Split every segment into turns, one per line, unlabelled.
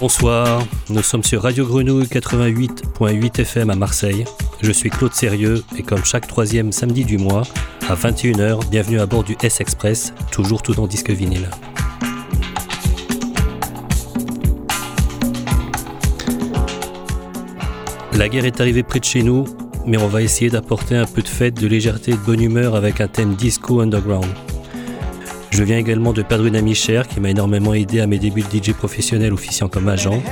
Bonsoir, nous sommes sur Radio Grenouille 88.8 FM à Marseille. Je suis Claude Sérieux et comme chaque troisième samedi du mois, à 21h, bienvenue à bord du S-Express, toujours tout en disque vinyle. La guerre est arrivée près de chez nous, mais on va essayer d'apporter un peu de fête, de légèreté et de bonne humeur avec un thème disco underground. Je viens également de perdre une amie chère qui m'a énormément aidé à mes débuts de DJ professionnel officiant comme agent.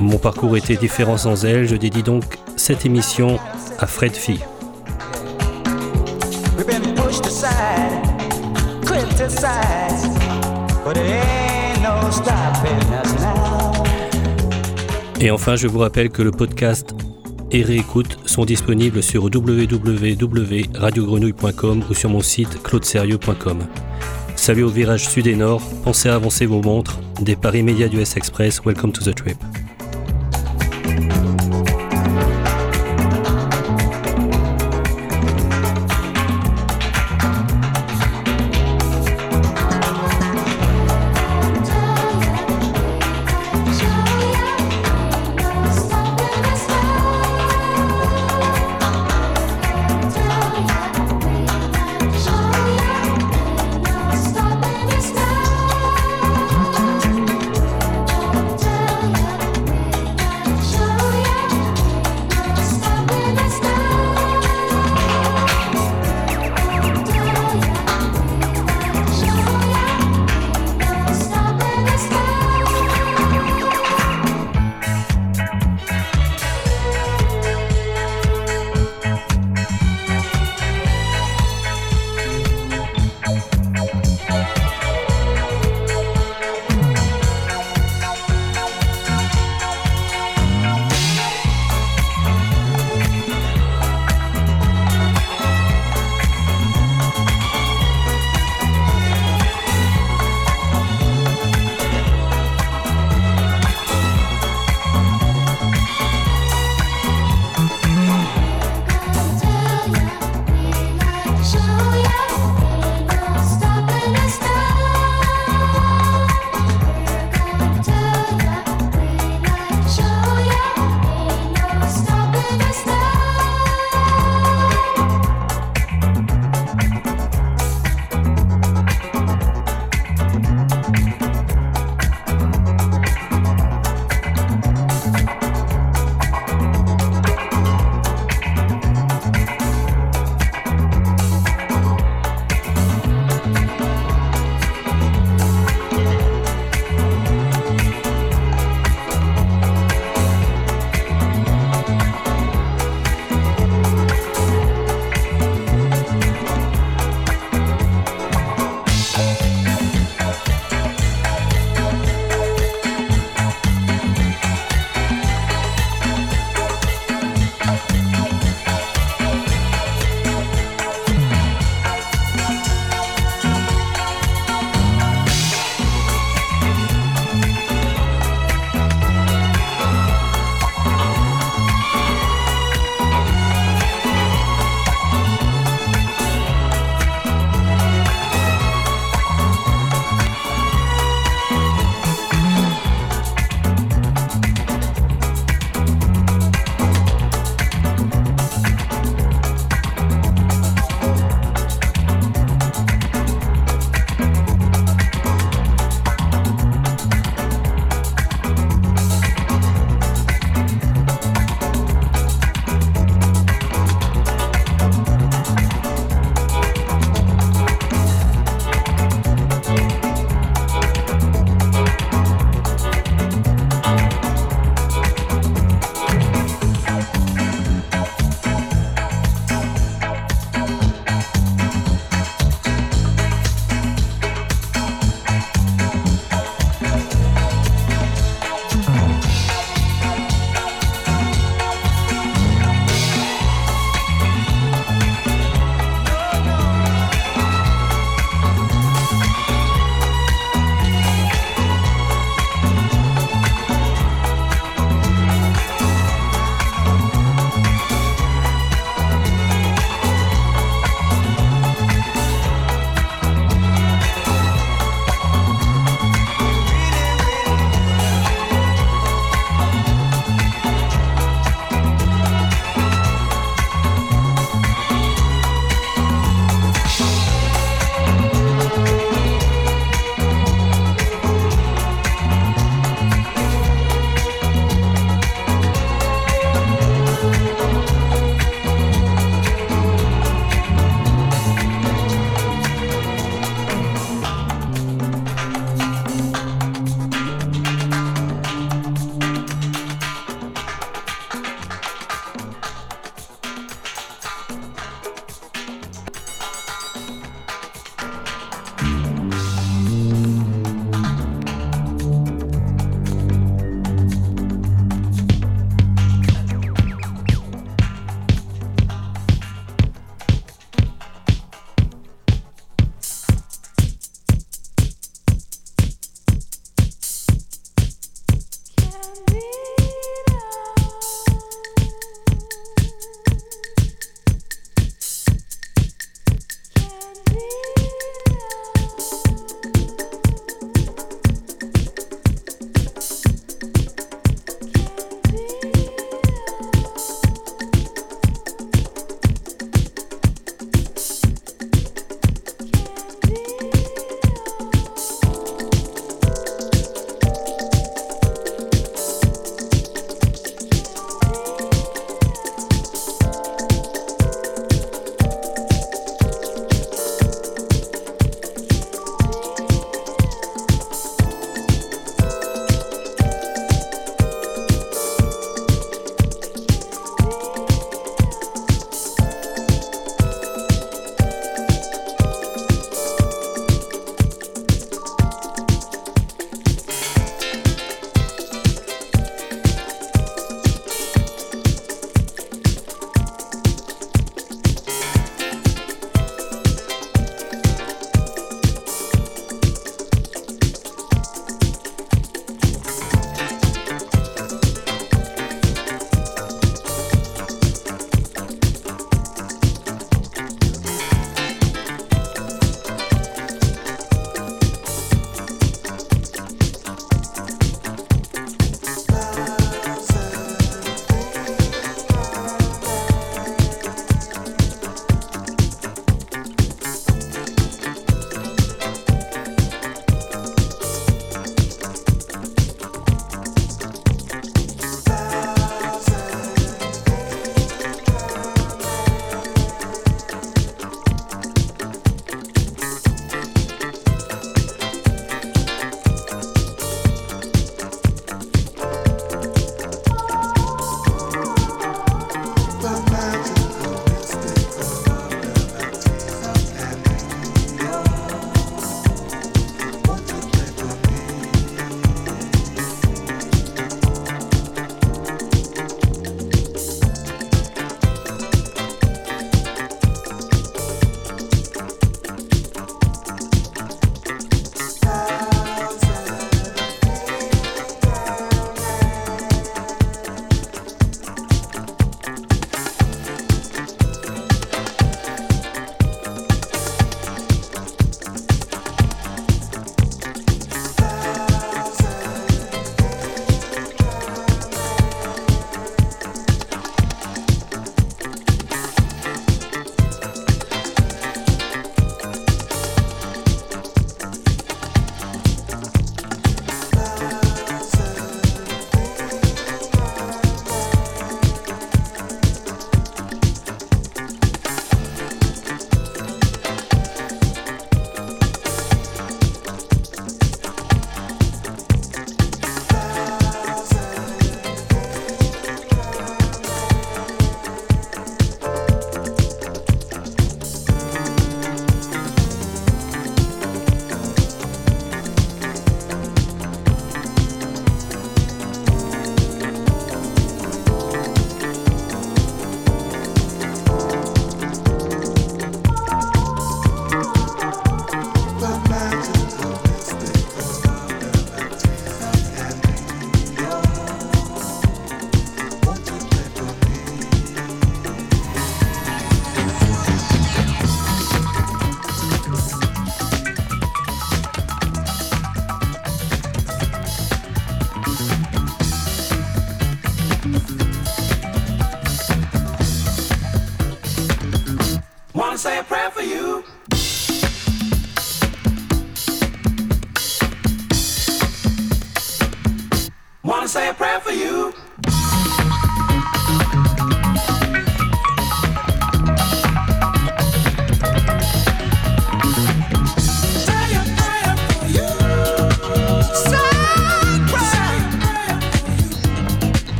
Mon parcours était différent sans elle, je dédie donc cette émission à Fred Fee. Et enfin, je vous rappelle que le podcast et réécoutes sont disponibles sur www.radiogrenouille.com ou sur mon site claudeserieux.com. Salut au virage sud et nord, pensez à avancer vos montres. Départ immédiat du S-Express, welcome to the trip.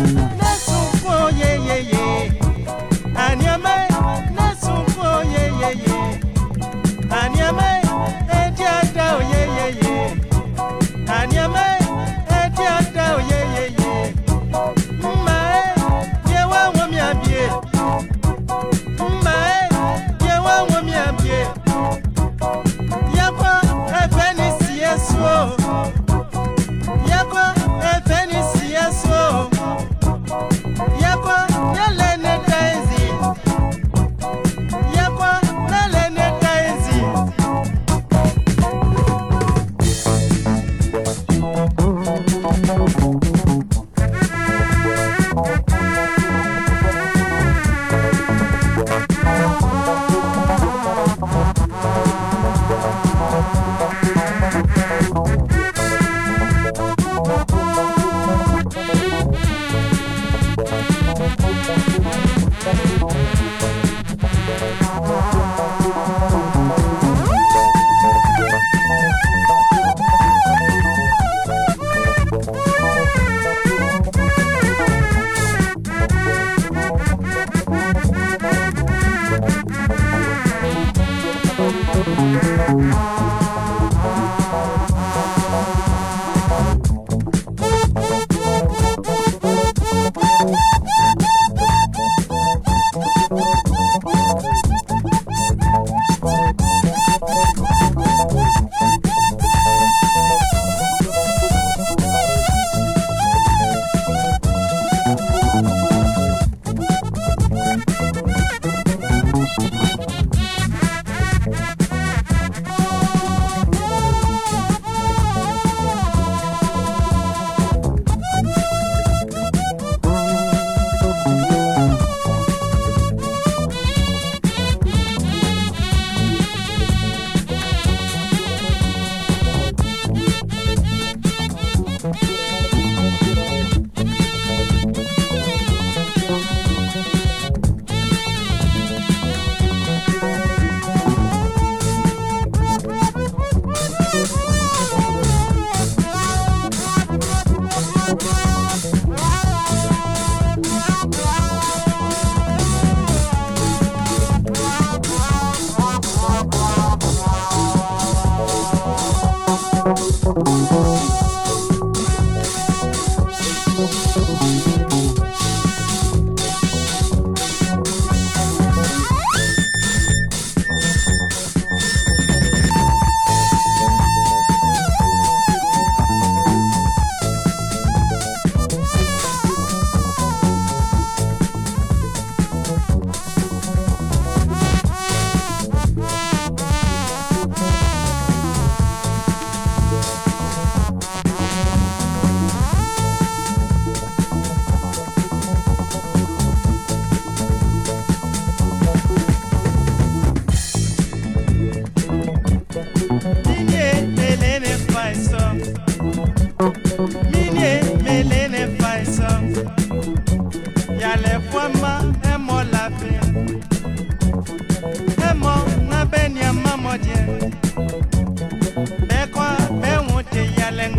China.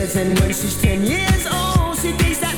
and when she's ten years old, she
thinks that.